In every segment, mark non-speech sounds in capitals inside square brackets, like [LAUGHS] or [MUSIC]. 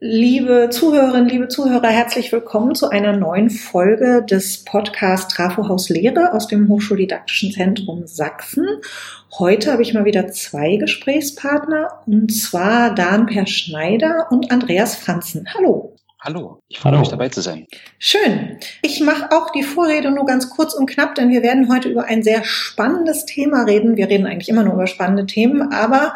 Liebe Zuhörerinnen, liebe Zuhörer, herzlich willkommen zu einer neuen Folge des Podcasts Trafohaus Lehre aus dem Hochschuldidaktischen Zentrum Sachsen. Heute habe ich mal wieder zwei Gesprächspartner, und zwar Dan Per Schneider und Andreas Franzen. Hallo. Hallo, ich freue mich dabei zu sein. Schön. Ich mache auch die Vorrede nur ganz kurz und knapp, denn wir werden heute über ein sehr spannendes Thema reden. Wir reden eigentlich immer nur über spannende Themen, aber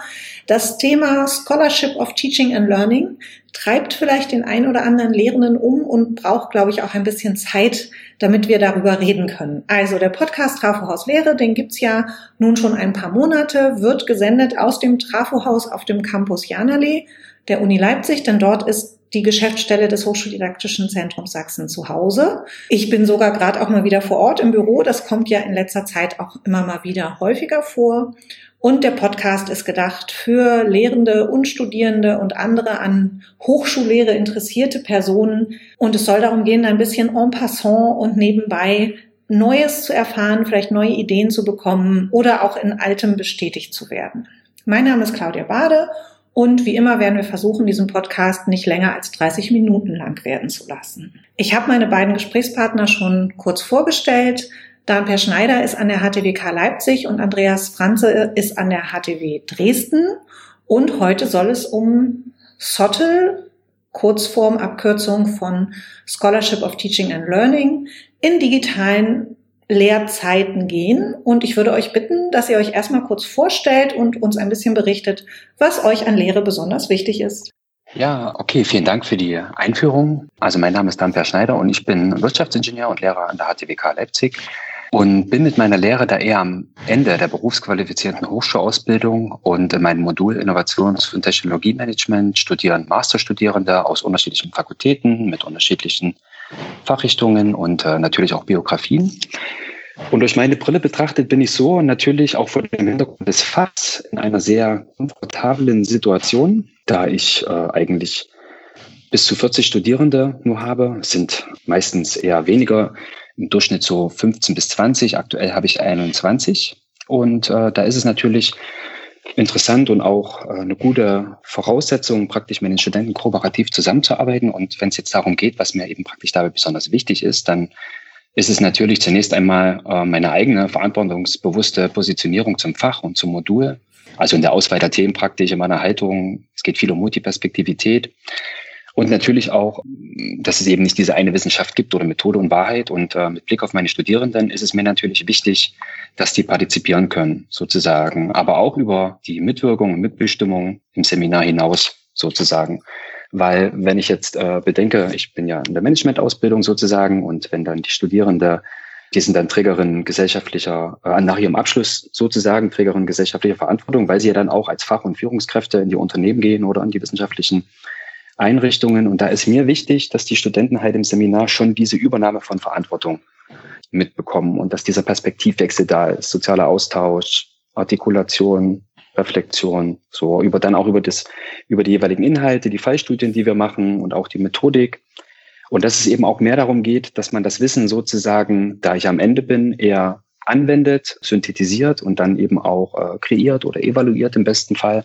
das Thema Scholarship of Teaching and Learning treibt vielleicht den ein oder anderen Lehrenden um und braucht, glaube ich, auch ein bisschen Zeit, damit wir darüber reden können. Also der Podcast Trafohaus Lehre, den gibt's ja nun schon ein paar Monate, wird gesendet aus dem Trafohaus auf dem Campus Janallee der Uni Leipzig, denn dort ist die Geschäftsstelle des Hochschuldidaktischen Zentrums Sachsen zu Hause. Ich bin sogar gerade auch mal wieder vor Ort im Büro. Das kommt ja in letzter Zeit auch immer mal wieder häufiger vor. Und der Podcast ist gedacht für Lehrende und Studierende und andere an Hochschullehre interessierte Personen. Und es soll darum gehen, ein bisschen en passant und nebenbei Neues zu erfahren, vielleicht neue Ideen zu bekommen oder auch in Altem bestätigt zu werden. Mein Name ist Claudia Bade und wie immer werden wir versuchen, diesen Podcast nicht länger als 30 Minuten lang werden zu lassen. Ich habe meine beiden Gesprächspartner schon kurz vorgestellt. Dan Per Schneider ist an der HTWK Leipzig und Andreas Franze ist an der HTW Dresden. Und heute soll es um SOTTL, Kurzform, Abkürzung von Scholarship of Teaching and Learning, in digitalen Lehrzeiten gehen. Und ich würde euch bitten, dass ihr euch erstmal kurz vorstellt und uns ein bisschen berichtet, was euch an Lehre besonders wichtig ist. Ja, okay, vielen Dank für die Einführung. Also mein Name ist Dan Per Schneider und ich bin Wirtschaftsingenieur und Lehrer an der HTWK Leipzig und bin mit meiner Lehre da eher am Ende der berufsqualifizierten Hochschulausbildung und in meinem Modul Innovations- und Technologiemanagement studieren Masterstudierende aus unterschiedlichen Fakultäten mit unterschiedlichen Fachrichtungen und äh, natürlich auch Biografien. Und durch meine Brille betrachtet bin ich so natürlich auch vor dem Hintergrund des Fachs in einer sehr komfortablen Situation, da ich äh, eigentlich bis zu 40 Studierende nur habe. Es sind meistens eher weniger, im Durchschnitt so 15 bis 20. Aktuell habe ich 21. Und äh, da ist es natürlich interessant und auch äh, eine gute Voraussetzung, praktisch mit den Studenten kooperativ zusammenzuarbeiten. Und wenn es jetzt darum geht, was mir eben praktisch dabei besonders wichtig ist, dann ist es natürlich zunächst einmal äh, meine eigene verantwortungsbewusste Positionierung zum Fach und zum Modul. Also in der Auswahl der Themen praktisch in meiner Haltung. Es geht viel um Multiperspektivität. Und natürlich auch, dass es eben nicht diese eine Wissenschaft gibt oder Methode und Wahrheit. Und äh, mit Blick auf meine Studierenden ist es mir natürlich wichtig, dass die partizipieren können, sozusagen. Aber auch über die Mitwirkung und Mitbestimmung im Seminar hinaus, sozusagen. Weil wenn ich jetzt äh, bedenke, ich bin ja in der Managementausbildung sozusagen und wenn dann die Studierende, die sind dann Trägerin gesellschaftlicher, äh, nach ihrem Abschluss sozusagen Trägerin gesellschaftlicher Verantwortung, weil sie ja dann auch als Fach- und Führungskräfte in die Unternehmen gehen oder in die wissenschaftlichen Einrichtungen. Und da ist mir wichtig, dass die Studenten halt im Seminar schon diese Übernahme von Verantwortung mitbekommen und dass dieser Perspektivwechsel da ist, sozialer Austausch, Artikulation, Reflexion, so über dann auch über das, über die jeweiligen Inhalte, die Fallstudien, die wir machen und auch die Methodik. Und dass es eben auch mehr darum geht, dass man das Wissen sozusagen, da ich am Ende bin, eher anwendet, synthetisiert und dann eben auch äh, kreiert oder evaluiert im besten Fall.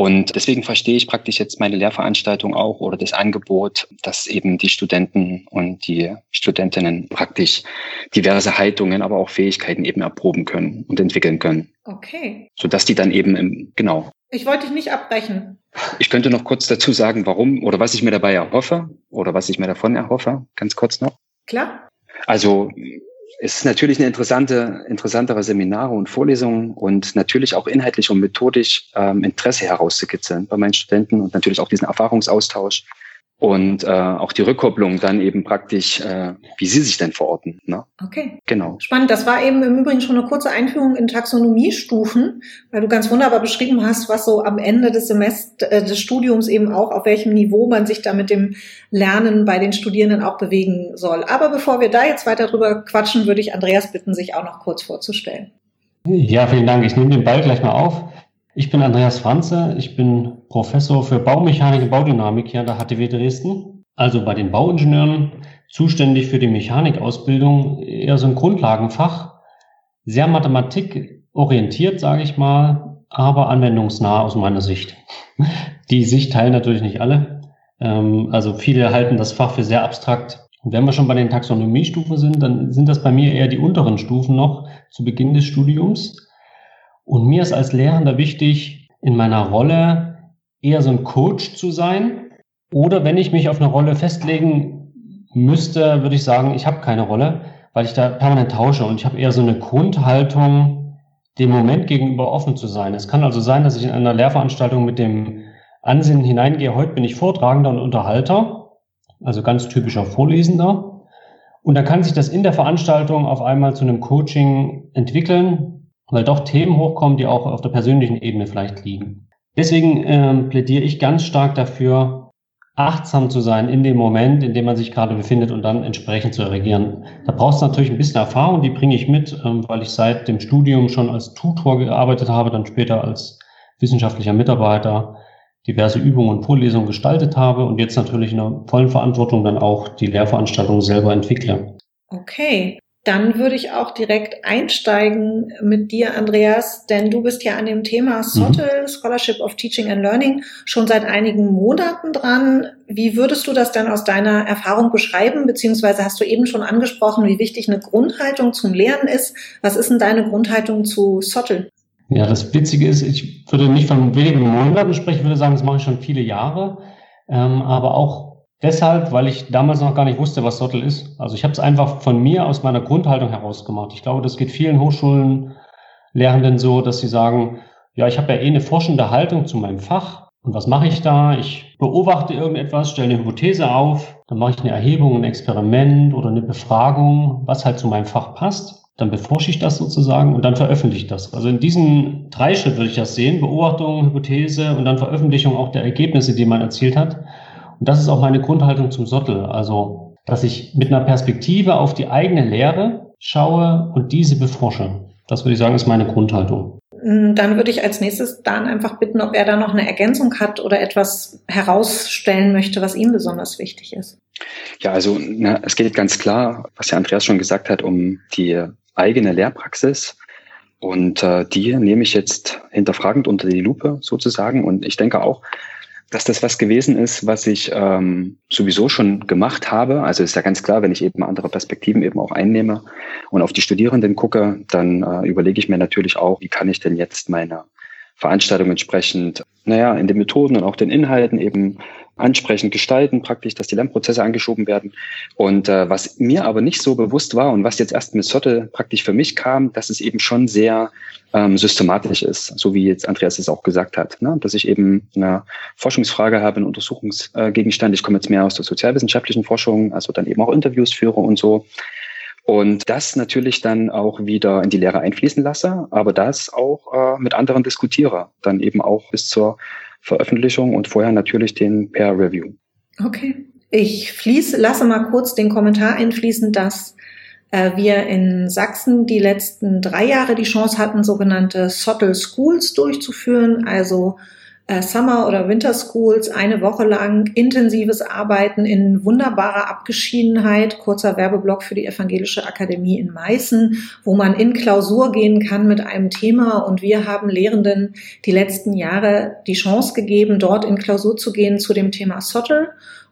Und deswegen verstehe ich praktisch jetzt meine Lehrveranstaltung auch oder das Angebot, dass eben die Studenten und die Studentinnen praktisch diverse Haltungen, aber auch Fähigkeiten eben erproben können und entwickeln können. Okay. Sodass die dann eben im, genau. Ich wollte dich nicht abbrechen. Ich könnte noch kurz dazu sagen, warum oder was ich mir dabei erhoffe oder was ich mir davon erhoffe. Ganz kurz noch. Klar. Also es ist natürlich eine interessante, interessantere Seminare und Vorlesungen und natürlich auch inhaltlich und methodisch ähm, Interesse herauszukitzeln bei meinen Studenten und natürlich auch diesen Erfahrungsaustausch und äh, auch die Rückkopplung dann eben praktisch, äh, wie sie sich denn verorten. Ne? Okay. Genau. Spannend. Das war eben im Übrigen schon eine kurze Einführung in Taxonomiestufen, weil du ganz wunderbar beschrieben hast, was so am Ende des Semester äh, des Studiums eben auch, auf welchem Niveau man sich da mit dem Lernen bei den Studierenden auch bewegen soll. Aber bevor wir da jetzt weiter drüber quatschen, würde ich Andreas bitten, sich auch noch kurz vorzustellen. Ja, vielen Dank. Ich nehme den Ball gleich mal auf. Ich bin Andreas Franze, ich bin Professor für Baumechanik und Baudynamik hier an der HTW Dresden, also bei den Bauingenieuren, zuständig für die Mechanikausbildung, eher so ein Grundlagenfach, sehr mathematikorientiert, sage ich mal, aber anwendungsnah aus meiner Sicht. Die Sicht teilen natürlich nicht alle. Ähm, also viele halten das Fach für sehr abstrakt. Und wenn wir schon bei den Taxonomiestufen sind, dann sind das bei mir eher die unteren Stufen noch zu Beginn des Studiums. Und mir ist als Lehrender wichtig, in meiner Rolle eher so ein Coach zu sein. Oder wenn ich mich auf eine Rolle festlegen müsste, würde ich sagen, ich habe keine Rolle, weil ich da permanent tausche und ich habe eher so eine Grundhaltung, dem Moment gegenüber offen zu sein. Es kann also sein, dass ich in einer Lehrveranstaltung mit dem Ansinnen hineingehe, heute bin ich Vortragender und Unterhalter, also ganz typischer Vorlesender. Und dann kann sich das in der Veranstaltung auf einmal zu einem Coaching entwickeln, weil doch Themen hochkommen, die auch auf der persönlichen Ebene vielleicht liegen. Deswegen ähm, plädiere ich ganz stark dafür, achtsam zu sein in dem Moment, in dem man sich gerade befindet und dann entsprechend zu reagieren. Da brauchst du natürlich ein bisschen Erfahrung, die bringe ich mit, ähm, weil ich seit dem Studium schon als Tutor gearbeitet habe, dann später als wissenschaftlicher Mitarbeiter diverse Übungen und Vorlesungen gestaltet habe und jetzt natürlich in der vollen Verantwortung dann auch die Lehrveranstaltung selber entwickle. Okay, dann würde ich auch direkt einsteigen mit dir, Andreas, denn du bist ja an dem Thema SOTL, mhm. Scholarship of Teaching and Learning, schon seit einigen Monaten dran. Wie würdest du das denn aus deiner Erfahrung beschreiben? Beziehungsweise hast du eben schon angesprochen, wie wichtig eine Grundhaltung zum Lernen ist. Was ist denn deine Grundhaltung zu SOTL? Ja, das Witzige ist, ich würde nicht von wenigen Monaten sprechen, würde sagen, das mache ich schon viele Jahre. Ähm, aber auch Deshalb, weil ich damals noch gar nicht wusste, was Sottel ist. Also ich habe es einfach von mir aus meiner Grundhaltung heraus gemacht. Ich glaube, das geht vielen Hochschulen Lehrenden so, dass sie sagen, ja, ich habe ja eh eine forschende Haltung zu meinem Fach. Und was mache ich da? Ich beobachte irgendetwas, stelle eine Hypothese auf, dann mache ich eine Erhebung, ein Experiment oder eine Befragung, was halt zu meinem Fach passt. Dann beforsche ich das sozusagen und dann veröffentliche ich das. Also in diesen drei Schritt würde ich das sehen. Beobachtung, Hypothese und dann Veröffentlichung auch der Ergebnisse, die man erzielt hat. Und das ist auch meine Grundhaltung zum Sottel. Also, dass ich mit einer Perspektive auf die eigene Lehre schaue und diese beforsche. Das würde ich sagen, ist meine Grundhaltung. Mm, dann würde ich als nächstes Dan einfach bitten, ob er da noch eine Ergänzung hat oder etwas herausstellen möchte, was ihm besonders wichtig ist. Ja, also na, es geht ganz klar, was ja Andreas schon gesagt hat, um die eigene Lehrpraxis. Und äh, die nehme ich jetzt hinterfragend unter die Lupe sozusagen. Und ich denke auch, dass das was gewesen ist, was ich ähm, sowieso schon gemacht habe. Also ist ja ganz klar, wenn ich eben andere Perspektiven eben auch einnehme und auf die Studierenden gucke, dann äh, überlege ich mir natürlich auch, wie kann ich denn jetzt meine Veranstaltung entsprechend, naja, in den Methoden und auch den Inhalten eben ansprechend gestalten, praktisch, dass die Lernprozesse angeschoben werden. Und äh, was mir aber nicht so bewusst war und was jetzt erst mit Sottel praktisch für mich kam, dass es eben schon sehr ähm, systematisch ist, so wie jetzt Andreas es auch gesagt hat, ne? dass ich eben eine Forschungsfrage habe, einen Untersuchungsgegenstand. Ich komme jetzt mehr aus der sozialwissenschaftlichen Forschung, also dann eben auch Interviews führe und so. Und das natürlich dann auch wieder in die Lehre einfließen lasse, aber das auch äh, mit anderen diskutiere, dann eben auch bis zur Veröffentlichung und vorher natürlich den Peer Review. Okay. Ich fließe, lasse mal kurz den Kommentar einfließen, dass äh, wir in Sachsen die letzten drei Jahre die Chance hatten, sogenannte Sottle Schools durchzuführen, also Summer- oder Winter Schools, eine Woche lang intensives Arbeiten in wunderbarer Abgeschiedenheit, kurzer Werbeblock für die Evangelische Akademie in Meißen, wo man in Klausur gehen kann mit einem Thema. Und wir haben Lehrenden die letzten Jahre die Chance gegeben, dort in Klausur zu gehen zu dem Thema Sottle.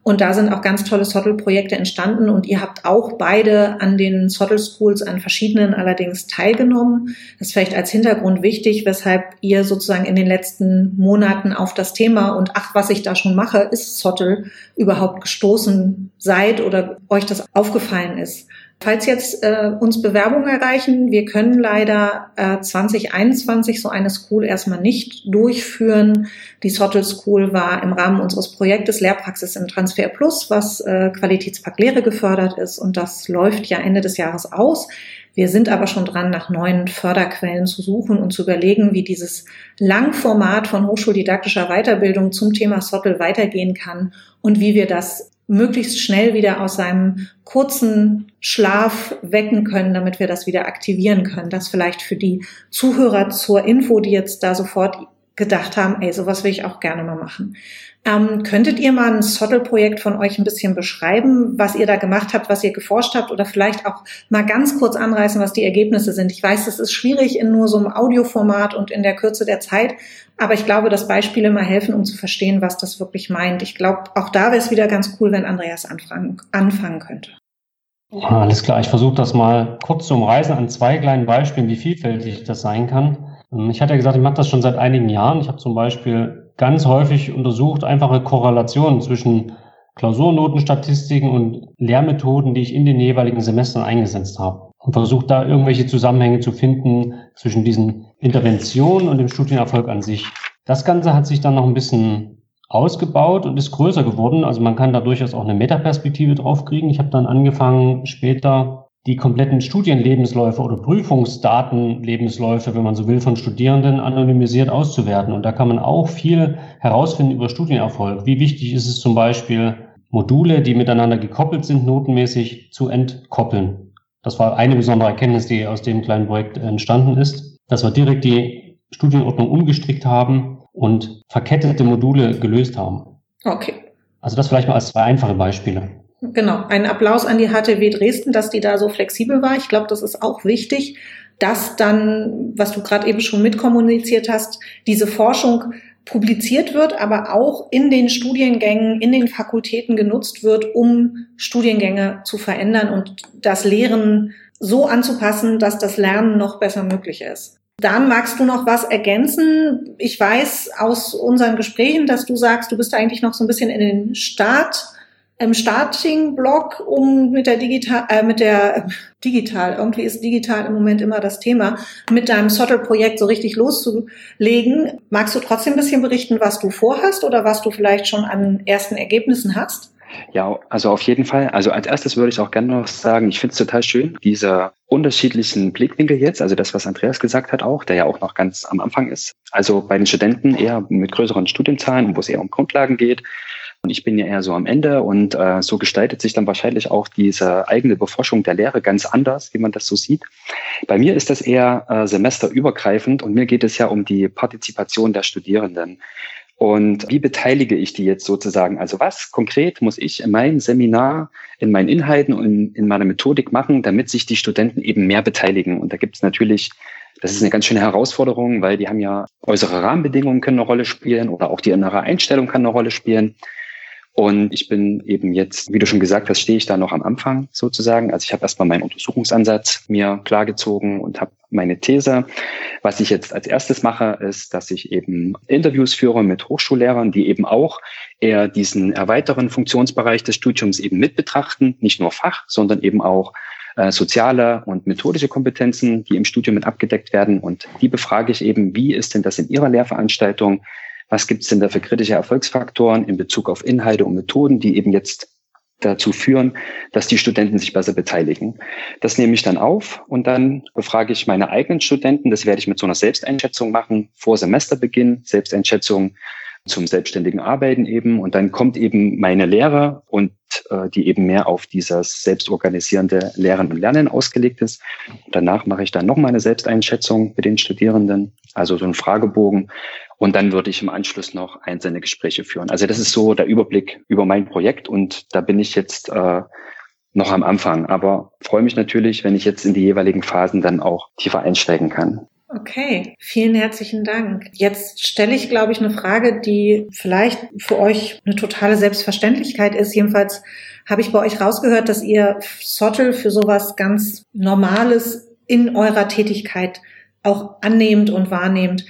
Und da sind auch ganz tolle Sottle-Projekte entstanden und ihr habt auch beide an den Sottle Schools, an verschiedenen allerdings teilgenommen. Das ist vielleicht als Hintergrund wichtig, weshalb ihr sozusagen in den letzten Monaten auf das Thema und ach, was ich da schon mache, ist Sottle überhaupt gestoßen seid oder euch das aufgefallen ist. Falls jetzt äh, uns Bewerbungen erreichen, wir können leider äh, 2021 so eine School erstmal nicht durchführen. Die Sottle School war im Rahmen unseres Projektes Lehrpraxis im Transfer Plus, was äh, Qualitätspakt Lehre gefördert ist und das läuft ja Ende des Jahres aus. Wir sind aber schon dran, nach neuen Förderquellen zu suchen und zu überlegen, wie dieses Langformat von hochschuldidaktischer Weiterbildung zum Thema Sottel weitergehen kann und wie wir das möglichst schnell wieder aus seinem kurzen Schlaf wecken können, damit wir das wieder aktivieren können. Das vielleicht für die Zuhörer zur Info, die jetzt da sofort gedacht haben, ey, sowas will ich auch gerne mal machen. Ähm, könntet ihr mal ein Sottle-Projekt von euch ein bisschen beschreiben, was ihr da gemacht habt, was ihr geforscht habt oder vielleicht auch mal ganz kurz anreißen, was die Ergebnisse sind? Ich weiß, es ist schwierig in nur so einem Audioformat und in der Kürze der Zeit, aber ich glaube, dass Beispiele mal helfen, um zu verstehen, was das wirklich meint. Ich glaube, auch da wäre es wieder ganz cool, wenn Andreas anfangen, anfangen könnte. Alles klar, ich versuche das mal kurz zu umreißen an zwei kleinen Beispielen, wie vielfältig das sein kann. Ähm, ich hatte ja gesagt, ich mache das schon seit einigen Jahren. Ich habe zum Beispiel ganz häufig untersucht, einfache Korrelationen zwischen Klausurnotenstatistiken und Lehrmethoden, die ich in den jeweiligen Semestern eingesetzt habe. Und versucht da irgendwelche Zusammenhänge zu finden zwischen diesen Interventionen und dem Studienerfolg an sich. Das Ganze hat sich dann noch ein bisschen ausgebaut und ist größer geworden. Also man kann da durchaus auch eine Metaperspektive drauf kriegen. Ich habe dann angefangen, später die kompletten Studienlebensläufe oder Prüfungsdatenlebensläufe, wenn man so will, von Studierenden anonymisiert auszuwerten. Und da kann man auch viel herausfinden über Studienerfolg. Wie wichtig ist es zum Beispiel, Module, die miteinander gekoppelt sind, notenmäßig zu entkoppeln. Das war eine besondere Erkenntnis, die aus dem kleinen Projekt entstanden ist, dass wir direkt die Studienordnung umgestrickt haben und verkettete Module gelöst haben. Okay. Also das vielleicht mal als zwei einfache Beispiele. Genau, ein Applaus an die HTW Dresden, dass die da so flexibel war. Ich glaube, das ist auch wichtig, dass dann, was du gerade eben schon mitkommuniziert hast, diese Forschung publiziert wird, aber auch in den Studiengängen, in den Fakultäten genutzt wird, um Studiengänge zu verändern und das Lehren so anzupassen, dass das Lernen noch besser möglich ist. Dann magst du noch was ergänzen? Ich weiß aus unseren Gesprächen, dass du sagst, du bist eigentlich noch so ein bisschen in den Start im Starting-Blog, um mit der digital, äh, mit der [LAUGHS] digital, irgendwie ist digital im Moment immer das Thema, mit deinem Sottle-Projekt so richtig loszulegen. Magst du trotzdem ein bisschen berichten, was du vorhast oder was du vielleicht schon an ersten Ergebnissen hast? Ja, also auf jeden Fall. Also als erstes würde ich auch gerne noch sagen, ich finde es total schön, diese unterschiedlichen Blickwinkel jetzt, also das, was Andreas gesagt hat auch, der ja auch noch ganz am Anfang ist. Also bei den Studenten eher mit größeren Studienzahlen, wo es eher um Grundlagen geht, und ich bin ja eher so am Ende und äh, so gestaltet sich dann wahrscheinlich auch diese eigene Beforschung der Lehre ganz anders, wie man das so sieht. Bei mir ist das eher äh, semesterübergreifend und mir geht es ja um die Partizipation der Studierenden. Und wie beteilige ich die jetzt sozusagen? Also was konkret muss ich in meinem Seminar, in meinen Inhalten und in, in meiner Methodik machen, damit sich die Studenten eben mehr beteiligen? Und da gibt es natürlich das ist eine ganz schöne Herausforderung, weil die haben ja äußere Rahmenbedingungen können eine Rolle spielen oder auch die innere Einstellung kann eine Rolle spielen. Und ich bin eben jetzt, wie du schon gesagt hast, stehe ich da noch am Anfang sozusagen. Also ich habe erstmal meinen Untersuchungsansatz mir klargezogen und habe meine These. Was ich jetzt als erstes mache, ist, dass ich eben Interviews führe mit Hochschullehrern, die eben auch eher diesen erweiterten Funktionsbereich des Studiums eben mit betrachten, nicht nur Fach, sondern eben auch äh, soziale und methodische Kompetenzen, die im Studium mit abgedeckt werden. Und die befrage ich eben, wie ist denn das in Ihrer Lehrveranstaltung? Was gibt es denn da für kritische Erfolgsfaktoren in Bezug auf Inhalte und Methoden, die eben jetzt dazu führen, dass die Studenten sich besser beteiligen. Das nehme ich dann auf und dann befrage ich meine eigenen Studenten. Das werde ich mit so einer Selbsteinschätzung machen vor Semesterbeginn. Selbsteinschätzung zum selbstständigen Arbeiten eben. Und dann kommt eben meine Lehre und äh, die eben mehr auf dieses selbstorganisierende Lehren und Lernen ausgelegt ist. Und danach mache ich dann noch mal eine Selbsteinschätzung mit den Studierenden, also so einen Fragebogen, und dann würde ich im Anschluss noch einzelne Gespräche führen. Also das ist so der Überblick über mein Projekt und da bin ich jetzt äh, noch am Anfang. Aber freue mich natürlich, wenn ich jetzt in die jeweiligen Phasen dann auch tiefer einsteigen kann. Okay, vielen herzlichen Dank. Jetzt stelle ich, glaube ich, eine Frage, die vielleicht für euch eine totale Selbstverständlichkeit ist. Jedenfalls habe ich bei euch rausgehört, dass ihr Sottel für sowas ganz Normales in eurer Tätigkeit auch annehmt und wahrnehmt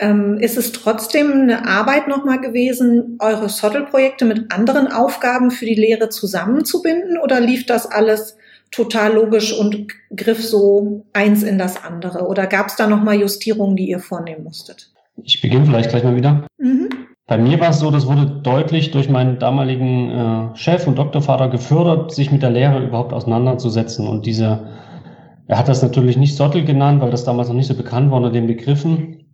ähm, ist es trotzdem eine Arbeit nochmal gewesen, eure Sottel-Projekte mit anderen Aufgaben für die Lehre zusammenzubinden oder lief das alles total logisch und griff so eins in das andere? Oder gab es da nochmal Justierungen, die ihr vornehmen musstet? Ich beginne vielleicht gleich mal wieder. Mhm. Bei mir war es so, das wurde deutlich durch meinen damaligen äh, Chef und Doktorvater gefördert, sich mit der Lehre überhaupt auseinanderzusetzen. Und diese, er hat das natürlich nicht Sottel genannt, weil das damals noch nicht so bekannt war unter den Begriffen.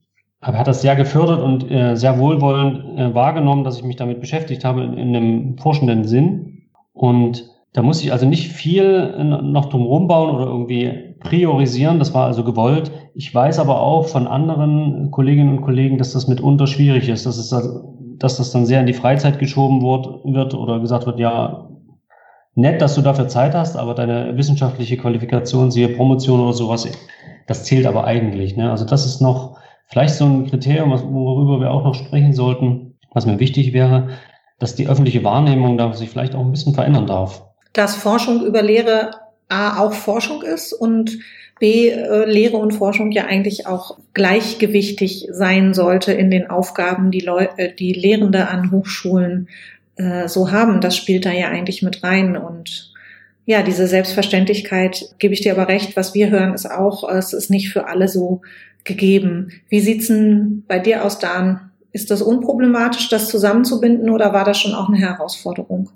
Hat das sehr gefördert und äh, sehr wohlwollend äh, wahrgenommen, dass ich mich damit beschäftigt habe in, in einem forschenden Sinn. Und da muss ich also nicht viel äh, noch drum rumbauen oder irgendwie priorisieren. Das war also gewollt. Ich weiß aber auch von anderen Kolleginnen und Kollegen, dass das mitunter schwierig ist, dass, es, dass das dann sehr in die Freizeit geschoben wird oder gesagt wird, ja, nett, dass du dafür Zeit hast, aber deine wissenschaftliche Qualifikation, siehe Promotion oder sowas, das zählt aber eigentlich. Ne? Also das ist noch vielleicht so ein Kriterium, worüber wir auch noch sprechen sollten, was mir wichtig wäre, dass die öffentliche Wahrnehmung da sich vielleicht auch ein bisschen verändern darf. Dass Forschung über Lehre A auch Forschung ist und B äh, Lehre und Forschung ja eigentlich auch gleichgewichtig sein sollte in den Aufgaben, die, Leu äh, die Lehrende an Hochschulen äh, so haben. Das spielt da ja eigentlich mit rein und ja, diese Selbstverständlichkeit, gebe ich dir aber recht, was wir hören, ist auch, es ist nicht für alle so gegeben. Wie sieht's denn bei dir aus, Dan? Ist das unproblematisch, das zusammenzubinden oder war das schon auch eine Herausforderung?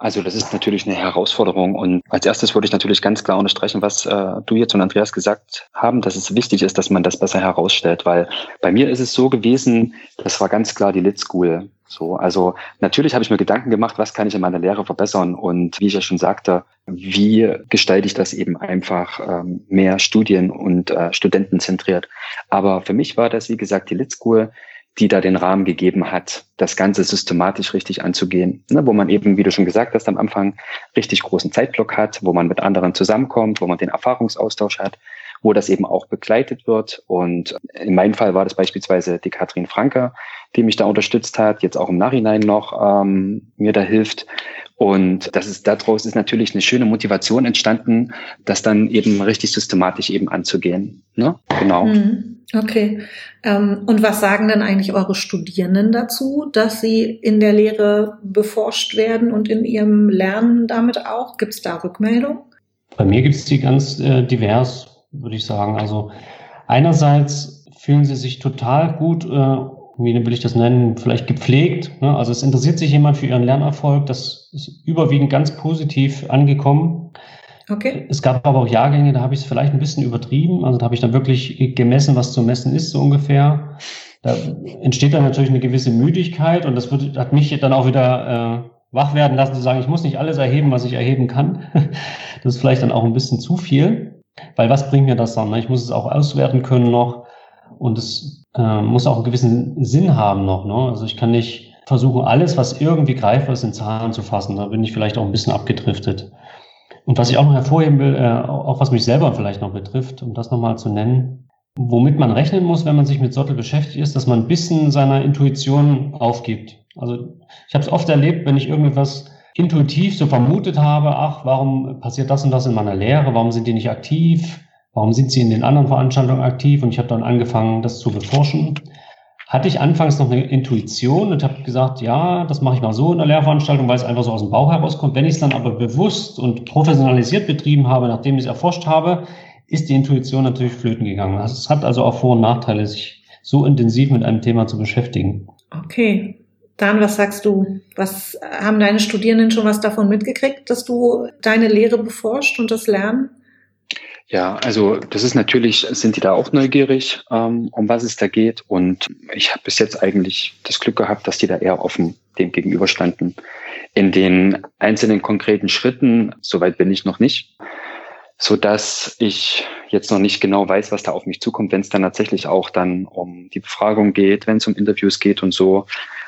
Also das ist natürlich eine Herausforderung. Und als erstes würde ich natürlich ganz klar unterstreichen, was äh, du jetzt und Andreas gesagt haben, dass es wichtig ist, dass man das besser herausstellt. Weil bei mir ist es so gewesen, das war ganz klar die Lit School. So, also natürlich habe ich mir Gedanken gemacht, was kann ich in meiner Lehre verbessern und wie ich ja schon sagte, wie gestalte ich das eben einfach ähm, mehr Studien- und äh, Studenten zentriert. Aber für mich war das, wie gesagt, die Lit School die da den Rahmen gegeben hat, das Ganze systematisch richtig anzugehen, ne, wo man eben, wie du schon gesagt hast, am Anfang richtig großen Zeitblock hat, wo man mit anderen zusammenkommt, wo man den Erfahrungsaustausch hat, wo das eben auch begleitet wird. Und in meinem Fall war das beispielsweise die Katrin Franke, die mich da unterstützt hat, jetzt auch im Nachhinein noch ähm, mir da hilft. Und das ist, daraus ist natürlich eine schöne Motivation entstanden, das dann eben richtig systematisch eben anzugehen. Ne? Genau. Mhm. Okay. Ähm, und was sagen denn eigentlich eure Studierenden dazu, dass sie in der Lehre beforscht werden und in ihrem Lernen damit auch? Gibt es da Rückmeldung? Bei mir gibt es die ganz äh, divers, würde ich sagen. Also einerseits fühlen sie sich total gut, äh, wie will ich das nennen, vielleicht gepflegt. Ne? Also es interessiert sich jemand für ihren Lernerfolg. Das ist überwiegend ganz positiv angekommen. Okay. Es gab aber auch Jahrgänge, da habe ich es vielleicht ein bisschen übertrieben. Also da habe ich dann wirklich gemessen, was zu messen ist, so ungefähr. Da entsteht dann natürlich eine gewisse Müdigkeit und das wird, hat mich dann auch wieder äh, wach werden lassen, zu sagen, ich muss nicht alles erheben, was ich erheben kann. [LAUGHS] Das ist vielleicht dann auch ein bisschen zu viel. Weil was bringt mir das dann? Ne? Ich muss es auch auswerten können noch und es äh, muss auch einen gewissen Sinn haben noch. Ne? Also ich kann nicht versuchen, alles, was irgendwie greifbar ist, in Zahlen zu fassen. Da bin ich vielleicht auch ein bisschen abgedriftet. Und was ich auch noch hervorheben will, äh, auch was mich selber vielleicht noch betrifft, um das nochmal zu nennen, womit man rechnen muss, wenn man sich mit Sottel beschäftigt, ist, dass man ein bisschen seiner Intuition aufgibt. Also ich habe es oft erlebt, wenn ich irgendetwas intuitiv so vermutet habe, ach, warum passiert das und das in meiner Lehre, warum sind die nicht aktiv, warum sind sie in den anderen Veranstaltungen aktiv und ich habe dann angefangen, das zu beforschen hatte ich anfangs noch eine Intuition und habe gesagt, ja, das mache ich mal so in der Lehrveranstaltung, weil es einfach so aus dem Bauch herauskommt. Wenn ich es dann aber bewusst und professionalisiert betrieben habe, nachdem ich es erforscht habe, ist die Intuition natürlich flöten gegangen. Also es hat also auch Vor- und Nachteile, sich so intensiv mit einem Thema zu beschäftigen. Okay. Dan, was sagst du? Was haben deine Studierenden schon was davon mitgekriegt, dass du deine Lehre beforscht und das Lernen? Ja, also das ist natürlich, sind die da auch neugierig, ähm, um was es da geht. Und ich habe bis jetzt eigentlich das Glück gehabt, dass die da eher offen dem gegenüberstanden. In den einzelnen konkreten Schritten, soweit bin ich noch nicht, so dass ich jetzt noch nicht genau weiß, was da auf mich zukommt, wenn es dann tatsächlich auch dann um die Befragung geht, wenn es um Interviews geht und so.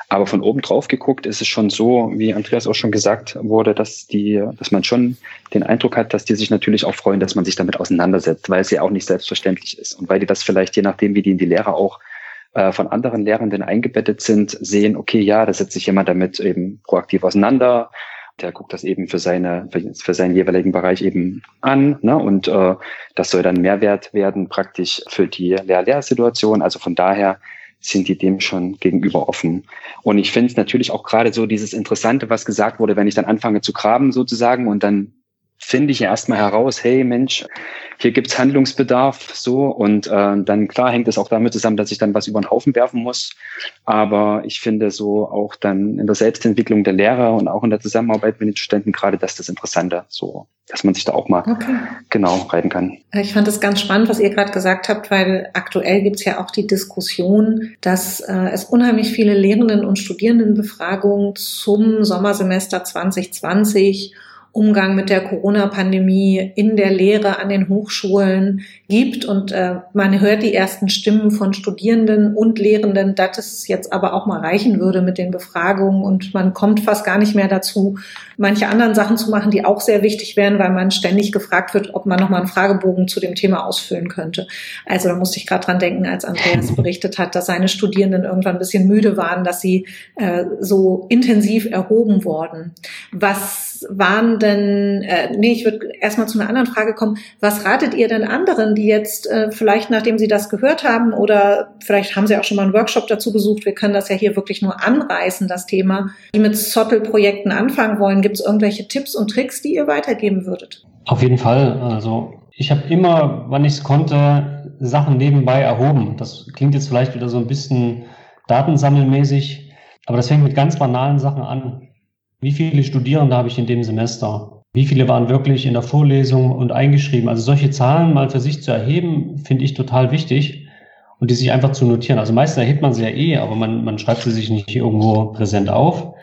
Aber von oben drauf geguckt ist es schon so, wie Andreas auch schon gesagt wurde, dass die, dass man schon den Eindruck hat, dass die sich natürlich auch freuen, dass man sich damit auseinandersetzt, weil es ja auch nicht selbstverständlich ist und weil die das vielleicht je nachdem, wie die in die Lehre auch äh, von anderen Lehrenden eingebettet sind, sehen, okay, ja, da setzt sich jemand damit eben proaktiv auseinander. Der guckt das eben für seine, für seinen jeweiligen Bereich eben an, ne? Und äh, das soll dann Mehrwert werden praktisch für die Lehr-Lehr-Situation. Also von daher sind die dem schon gegenüber offen. Und ich finde es natürlich auch gerade so dieses Interessante, was gesagt wurde, wenn ich dann anfange zu graben sozusagen und dann finde ich erstmal heraus, hey Mensch, hier gibt's Handlungsbedarf so und äh, dann klar hängt es auch damit zusammen, dass ich dann was über den Haufen werfen muss. Aber ich finde so auch dann in der Selbstentwicklung der Lehrer und auch in der Zusammenarbeit mit den Studenten gerade das das Interessante, so dass man sich da auch mal okay. genau reiten kann. Ich fand es ganz spannend, was ihr gerade gesagt habt, weil aktuell gibt's ja auch die Diskussion, dass äh, es unheimlich viele Lehrenden und Studierendenbefragungen zum Sommersemester 2020 Umgang mit der Corona-Pandemie in der Lehre an den Hochschulen gibt. Und äh, man hört die ersten Stimmen von Studierenden und Lehrenden, dass es jetzt aber auch mal reichen würde mit den Befragungen. Und man kommt fast gar nicht mehr dazu, manche anderen Sachen zu machen, die auch sehr wichtig wären, weil man ständig gefragt wird, ob man nochmal einen Fragebogen zu dem Thema ausfüllen könnte. Also da musste ich gerade dran denken, als Andreas [LAUGHS] berichtet hat, dass seine Studierenden irgendwann ein bisschen müde waren, dass sie äh, so intensiv erhoben wurden. Was waren denn, äh, nee, ich würde erstmal zu einer anderen Frage kommen. Was ratet ihr denn anderen, die jetzt äh, vielleicht, nachdem sie das gehört haben oder vielleicht haben sie auch schon mal einen Workshop dazu besucht, wir können das ja hier wirklich nur anreißen, das Thema, die mit Zottel-Projekten anfangen wollen. Gibt es irgendwelche Tipps und Tricks, die ihr weitergeben würdet? Auf jeden Fall. Also ich habe immer, wann ich es konnte, Sachen nebenbei erhoben. Das klingt jetzt vielleicht wieder so ein bisschen datensammelmäßig, aber das fängt mit ganz banalen Sachen an. Wie viele Studierende habe ich in dem Semester? Wie viele waren wirklich in der Vorlesung und eingeschrieben? Also solche Zahlen mal für sich zu erheben, finde ich total wichtig und die sich einfach zu notieren. Also meistens erhebt man sie ja eh, aber man, man schreibt sie sich nicht irgendwo präsent auf.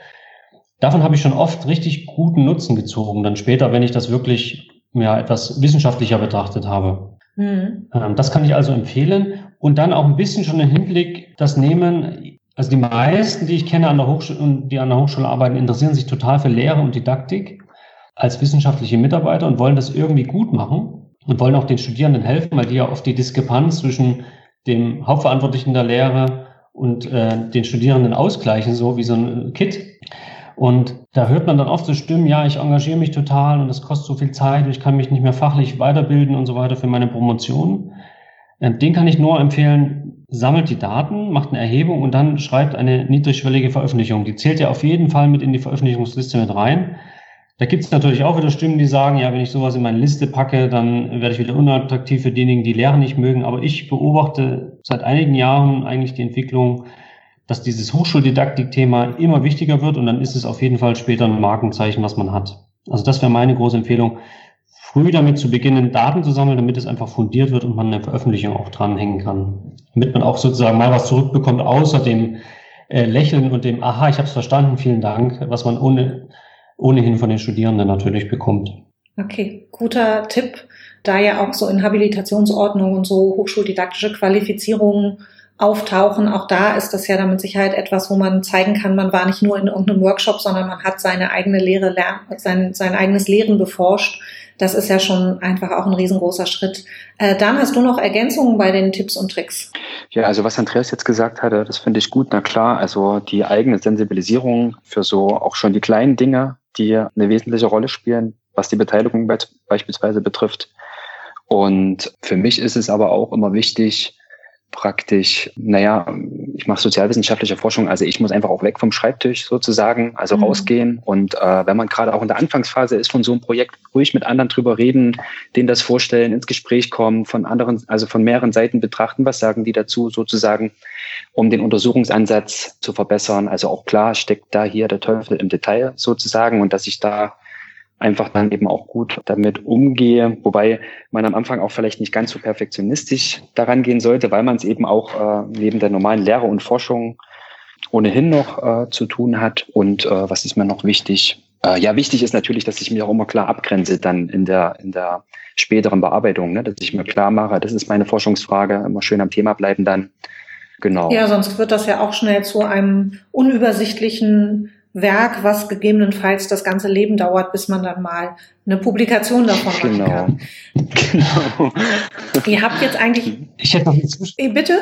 Davon habe ich schon oft richtig guten Nutzen gezogen, dann später, wenn ich das wirklich ja, etwas wissenschaftlicher betrachtet habe. Mhm. Das kann ich also empfehlen. Und dann auch ein bisschen schon den Hinblick, das nehmen, also die meisten, die ich kenne an der Hochschule und die an der Hochschule arbeiten, interessieren sich total für Lehre und Didaktik als wissenschaftliche Mitarbeiter und wollen das irgendwie gut machen und wollen auch den Studierenden helfen, weil die ja oft die Diskrepanz zwischen dem Hauptverantwortlichen der Lehre und äh, den Studierenden ausgleichen, so wie so ein Kit. Und da hört man dann oft so Stimmen, ja, ich engagiere mich total und es kostet so viel Zeit und ich kann mich nicht mehr fachlich weiterbilden und so weiter für meine Promotion. Äh, den kann ich nur empfehlen, sammelt die Daten, macht eine Erhebung und dann schreibt eine niedrigschwellige Veröffentlichung. Die zählt ja auf jeden Fall mit in die Veröffentlichungsliste mit rein. Da gibt es natürlich auch wieder Stimmen, die sagen, ja, wenn ich sowas in meine Liste packe, dann werde ich wieder unattraktiv für diejenigen, die Lehre nicht mögen. Aber ich beobachte seit einigen Jahren eigentlich die Entwicklung, dass dieses Hochschuldidaktik-Thema immer wichtiger wird und dann ist es auf jeden Fall später ein Markenzeichen, was man hat. Also das wäre meine große Empfehlung früh damit zu beginnen, Daten zu sammeln, damit es einfach fundiert wird und man eine Veröffentlichung auch dranhängen kann. Damit man auch sozusagen mal was zurückbekommt, außer dem äh, Lächeln und dem Aha, ich habe es verstanden, vielen Dank, was man ohne, ohnehin von den Studierenden natürlich bekommt. Okay, guter Tipp, da ja auch so in Habilitationsordnung und so hochschuldidaktische Qualifizierungen auftauchen. Auch da ist das ja dann mit Sicherheit etwas, wo man zeigen kann, man war nicht nur in irgendeinem Workshop, sondern man hat seine eigene Lehre, sein, sein eigenes Lehren beforscht das ist ja schon einfach auch ein riesengroßer Schritt. Äh, dann hast du noch Ergänzungen bei den Tipps und Tricks. Ja, also was Andreas jetzt gesagt hatte, das finde ich gut. Na klar, also die eigene Sensibilisierung für so auch schon die kleinen Dinge, die eine wesentliche Rolle spielen, was die Beteiligung beispielsweise betrifft. Und für mich ist es aber auch immer wichtig, praktisch, naja, ich mache sozialwissenschaftliche Forschung, also ich muss einfach auch weg vom Schreibtisch sozusagen, also mhm. rausgehen. Und äh, wenn man gerade auch in der Anfangsphase ist von so einem Projekt, ruhig mit anderen drüber reden, denen das vorstellen, ins Gespräch kommen, von anderen, also von mehreren Seiten betrachten, was sagen die dazu sozusagen, um den Untersuchungsansatz zu verbessern. Also auch klar steckt da hier der Teufel im Detail sozusagen und dass ich da einfach dann eben auch gut damit umgehe, wobei man am Anfang auch vielleicht nicht ganz so perfektionistisch daran gehen sollte, weil man es eben auch äh, neben der normalen Lehre und Forschung ohnehin noch äh, zu tun hat. Und äh, was ist mir noch wichtig? Äh, ja, wichtig ist natürlich, dass ich mir auch immer klar abgrenze dann in der, in der späteren Bearbeitung, ne? dass ich mir klar mache, das ist meine Forschungsfrage, immer schön am Thema bleiben dann. Genau. Ja, sonst wird das ja auch schnell zu einem unübersichtlichen Werk, was gegebenenfalls das ganze Leben dauert, bis man dann mal eine Publikation davon genau. machen kann. Genau. Ihr habt jetzt eigentlich. Ich hätte noch eine Bitte?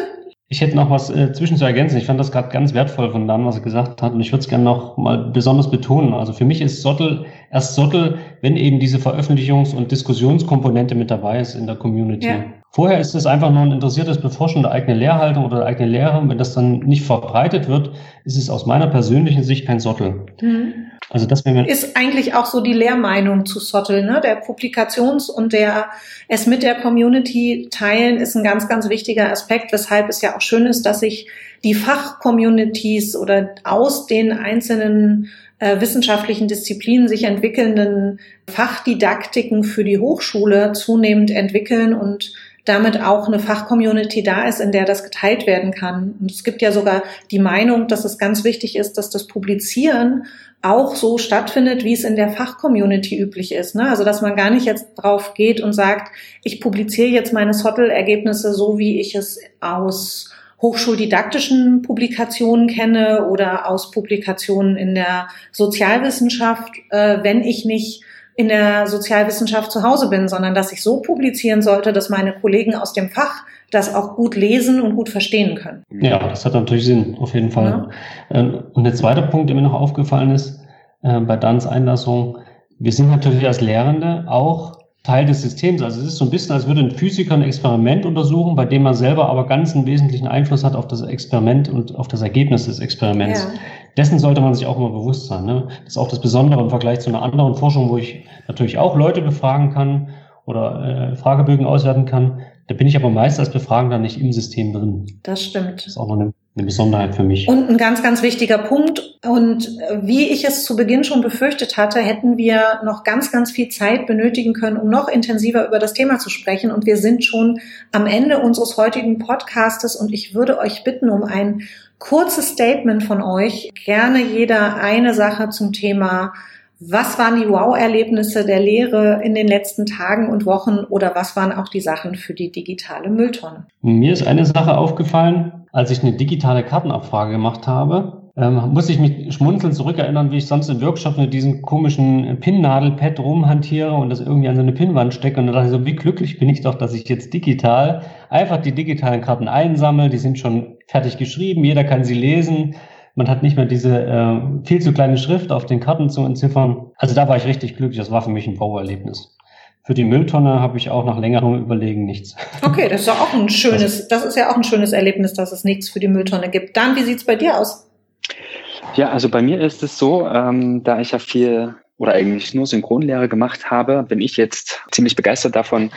Ich hätte noch was äh, zwischen zu ergänzen. Ich fand das gerade ganz wertvoll von Dan, was er gesagt hat. Und ich würde es gerne noch mal besonders betonen. Also für mich ist Sottel erst Sottel, wenn eben diese Veröffentlichungs- und Diskussionskomponente mit dabei ist in der Community. Ja. Vorher ist es einfach nur ein interessiertes Beforschen der eigenen Lehrhaltung oder der eigenen Lehre. Wenn das dann nicht verbreitet wird, ist es aus meiner persönlichen Sicht kein Sottel. Mhm. Also das ist eigentlich auch so die Lehrmeinung zu Sottel, ne? Der Publikations- und der es mit der Community teilen ist ein ganz, ganz wichtiger Aspekt, weshalb es ja auch schön ist, dass sich die Fachcommunities oder aus den einzelnen äh, wissenschaftlichen Disziplinen sich entwickelnden Fachdidaktiken für die Hochschule zunehmend entwickeln und damit auch eine Fachcommunity da ist, in der das geteilt werden kann. Und es gibt ja sogar die Meinung, dass es ganz wichtig ist, dass das Publizieren auch so stattfindet, wie es in der Fachcommunity üblich ist. Ne? Also dass man gar nicht jetzt drauf geht und sagt, ich publiziere jetzt meine SOTL-Ergebnisse so, wie ich es aus hochschuldidaktischen Publikationen kenne oder aus Publikationen in der Sozialwissenschaft, äh, wenn ich nicht in der Sozialwissenschaft zu Hause bin, sondern dass ich so publizieren sollte, dass meine Kollegen aus dem Fach das auch gut lesen und gut verstehen können. Ja, das hat natürlich Sinn, auf jeden Fall. Ja. Ähm, und der zweite Punkt, der mir noch aufgefallen ist, äh, bei Dans Einlassung, wir sind natürlich als Lehrende auch Teil des Systems. Also es ist so ein bisschen, als würde ein Physiker ein Experiment untersuchen, bei dem man selber aber ganz einen wesentlichen Einfluss hat auf das Experiment und auf das Ergebnis des Experiments. Ja. Dessen sollte man sich auch immer bewusst sein. Ne? Das ist auch das Besondere im Vergleich zu einer anderen Forschung, wo ich natürlich auch Leute befragen kann oder äh, Fragebögen auswerten kann. Da bin ich aber meist als Befragender nicht im System drin. Das stimmt. Das ist auch noch eine eine Besonderheit für mich. Und ein ganz, ganz wichtiger Punkt. Und wie ich es zu Beginn schon befürchtet hatte, hätten wir noch ganz, ganz viel Zeit benötigen können, um noch intensiver über das Thema zu sprechen. Und wir sind schon am Ende unseres heutigen Podcastes und ich würde euch bitten um ein kurzes Statement von euch. Gerne jeder eine Sache zum Thema was waren die Wow-Erlebnisse der Lehre in den letzten Tagen und Wochen oder was waren auch die Sachen für die digitale Mülltonne? Mir ist eine Sache aufgefallen, als ich eine digitale Kartenabfrage gemacht habe. Ähm, muss ich mich schmunzeln zurückerinnern, wie ich sonst in Workshops mit diesem komischen Pinnadelpad rumhantiere und das irgendwie an so eine Pinnwand stecke. Und da dachte ich so, wie glücklich bin ich doch, dass ich jetzt digital einfach die digitalen Karten einsammle. Die sind schon fertig geschrieben, jeder kann sie lesen. Man hat nicht mehr diese äh, viel zu kleine Schrift auf den Karten zu entziffern. Also da war ich richtig glücklich. Das war für mich ein Power-Erlebnis. Für die Mülltonne habe ich auch nach längerem Überlegen nichts. Okay, das ist ja auch ein schönes, das ist ja auch ein schönes Erlebnis, dass es nichts für die Mülltonne gibt. Dan, wie sieht's bei dir aus? Ja, also bei mir ist es so, ähm, da ich ja viel oder eigentlich nur Synchronlehre gemacht habe, bin ich jetzt ziemlich begeistert davon,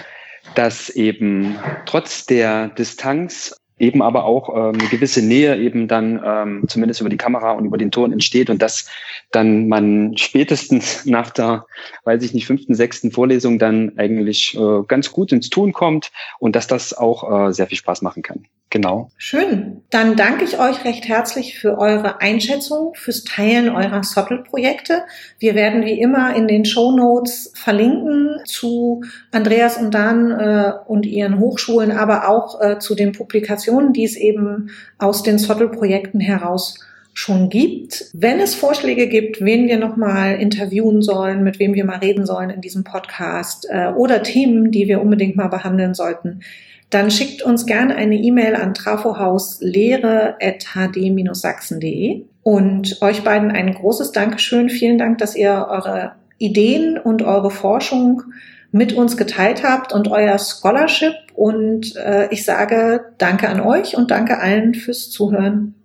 dass eben trotz der Distanz eben aber auch ähm, eine gewisse Nähe eben dann ähm, zumindest über die Kamera und über den Ton entsteht und dass dann man spätestens [LAUGHS] nach der, weiß ich nicht, fünften, sechsten Vorlesung dann eigentlich äh, ganz gut ins Tun kommt und dass das auch äh, sehr viel Spaß machen kann. Genau. Schön. Dann danke ich euch recht herzlich für eure Einschätzung, fürs Teilen eurer Sottel-Projekte. Wir werden wie immer in den Show Notes verlinken zu Andreas und Dan äh, und ihren Hochschulen, aber auch äh, zu den Publikationen, die es eben aus den Sottel-Projekten heraus schon gibt. Wenn es Vorschläge gibt, wen wir nochmal interviewen sollen, mit wem wir mal reden sollen in diesem Podcast äh, oder Themen, die wir unbedingt mal behandeln sollten, dann schickt uns gerne eine E-Mail an trafohauslehre.hd-sachsen.de. Und euch beiden ein großes Dankeschön. Vielen Dank, dass ihr eure Ideen und eure Forschung mit uns geteilt habt und euer Scholarship. Und äh, ich sage danke an euch und danke allen fürs Zuhören.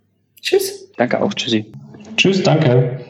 Tschüss. Danke auch. Tschüssi. Tschüss, danke.